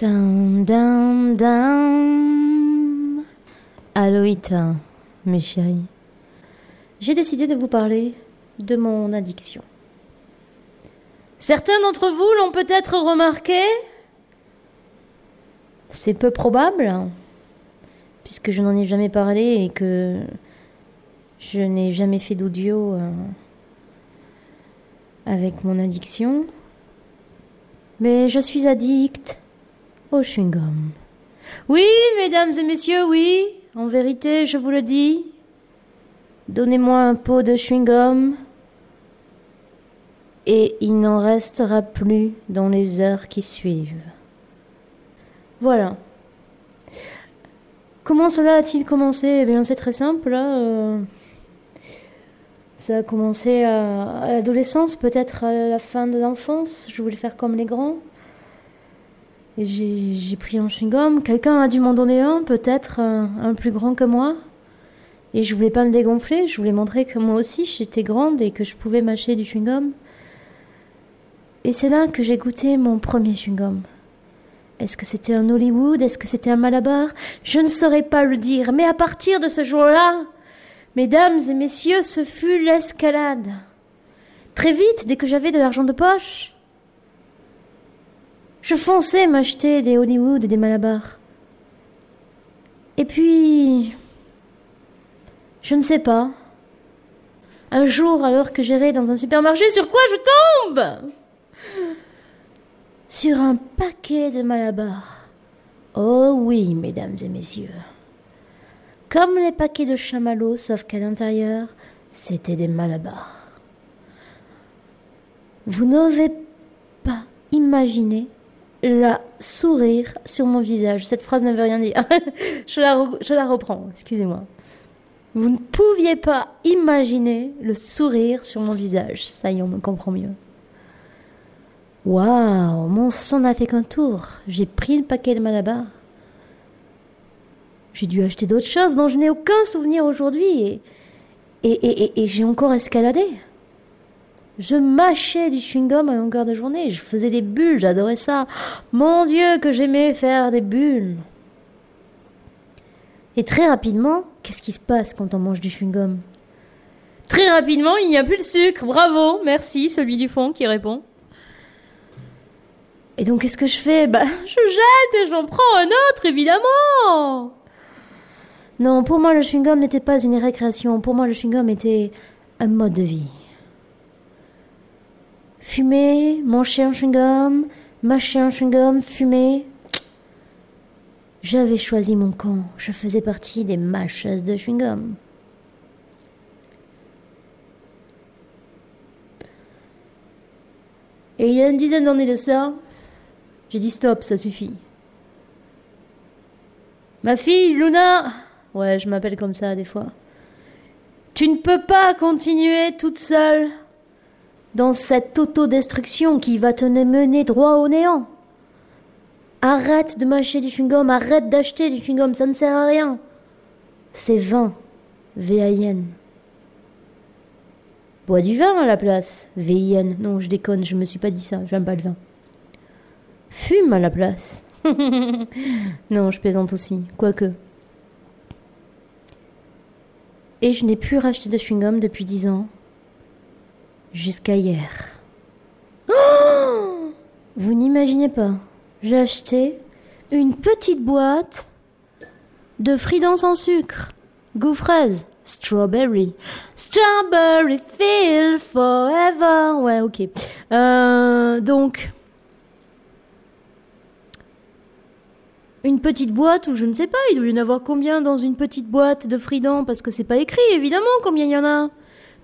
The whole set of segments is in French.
Dam, dam, dam. Aloïta, mes chéris. J'ai décidé de vous parler de mon addiction. Certains d'entre vous l'ont peut-être remarqué. C'est peu probable, puisque je n'en ai jamais parlé et que je n'ai jamais fait d'audio euh, avec mon addiction. Mais je suis addict au chewing-gum. Oui, mesdames et messieurs, oui, en vérité, je vous le dis. Donnez-moi un pot de chewing-gum et il n'en restera plus dans les heures qui suivent. Voilà. Comment cela a-t-il commencé? Eh bien, c'est très simple. Hein, euh, ça a commencé à, l'adolescence, peut-être à la fin de l'enfance. Je voulais faire comme les grands. J'ai pris un chewing-gum. Quelqu'un a dû m'en donner un, peut-être un, plus grand que moi. Et je voulais pas me dégonfler. Je voulais montrer que moi aussi j'étais grande et que je pouvais mâcher du chewing-gum. Et c'est là que j'ai goûté mon premier chewing-gum. Est-ce que c'était un Hollywood? Est-ce que c'était un Malabar? Je ne saurais pas le dire, mais à partir de ce jour-là, mesdames et messieurs, ce fut l'escalade. Très vite, dès que j'avais de l'argent de poche, je fonçais m'acheter des Hollywood et des Malabar. Et puis, je ne sais pas. Un jour, alors que j'irai dans un supermarché, sur quoi je tombe? Sur un paquet de Malabar. Oh oui, mesdames et messieurs. Comme les paquets de chamallows, sauf qu'à l'intérieur, c'était des Malabars. Vous n'avez pas imaginé la sourire sur mon visage. Cette phrase ne veut rien dire. je, la je la reprends, excusez-moi. Vous ne pouviez pas imaginer le sourire sur mon visage. Ça y est, on me comprend mieux. Waouh, mon sang n'a fait qu'un tour. J'ai pris le paquet de Malabar. J'ai dû acheter d'autres choses dont je n'ai aucun souvenir aujourd'hui et, et, j'ai encore escaladé. Je mâchais du chewing-gum à longueur de journée. Je faisais des bulles, j'adorais ça. Mon Dieu, que j'aimais faire des bulles. Et très rapidement, qu'est-ce qui se passe quand on mange du chewing-gum? Très rapidement, il n'y a plus de sucre. Bravo, merci, celui du fond qui répond. Et donc, qu'est-ce que je fais? Bah, je jette et j'en prends un autre, évidemment Non, pour moi, le chewing-gum n'était pas une récréation. Pour moi, le chewing-gum était un mode de vie. Fumer, manger un chewing-gum, mâcher un chewing-gum, fumer. J'avais choisi mon camp. Je faisais partie des mâcheuses de chewing-gum. Et il y a une dizaine d'années de ça, j'ai dit stop, ça suffit. Ma fille, Luna Ouais, je m'appelle comme ça des fois. Tu ne peux pas continuer toute seule dans cette autodestruction qui va te mener droit au néant. Arrête de mâcher du chewing-gum, arrête d'acheter du chewing-gum, ça ne sert à rien. C'est vain, V-A-I-N. Bois du vin à la place, V-I-N. Non, je déconne, je me suis pas dit ça, j'aime pas le vin. Fume à la place. non, je plaisante aussi, quoique. Et je n'ai plus racheté de chewing-gum depuis dix ans. Jusqu'à hier. Vous n'imaginez pas. J'ai acheté une petite boîte de fridans sans sucre. Goût fraise. Strawberry. Strawberry feel forever. Ouais, ok. Euh, donc, une petite boîte ou je ne sais pas, il doit y en avoir combien dans une petite boîte de Fridan parce que c'est pas écrit évidemment combien il y en a.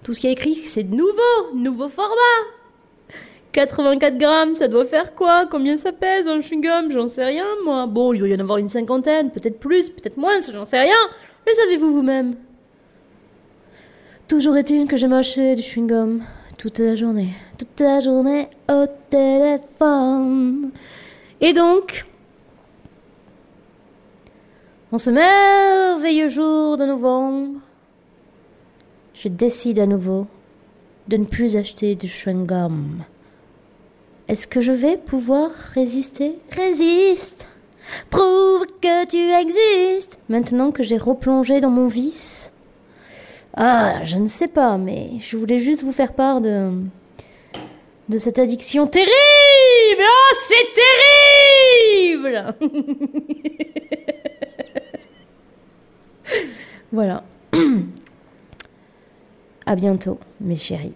Tout ce qui est écrit c'est nouveau, nouveau format. 84 grammes, ça doit faire quoi? Combien ça pèse un chewing-gum? J'en sais rien moi. Bon, il doit y en avoir une cinquantaine, peut-être plus, peut-être moins, j'en sais rien. Le savez-vous vous-même? Toujours est-il que j'ai mâché du chewing-gum toute la journée, toute la journée au téléphone. Et donc, en ce merveilleux jour de novembre, je décide à nouveau de ne plus acheter du chewing-gum. Est-ce que je vais pouvoir résister? Résiste Prouve que tu existes Maintenant que j'ai replongé dans mon vice. Ah, je ne sais pas, mais je voulais juste vous faire part de. de cette addiction terrible Oh, c'est terrible Voilà. À bientôt, mes chéris.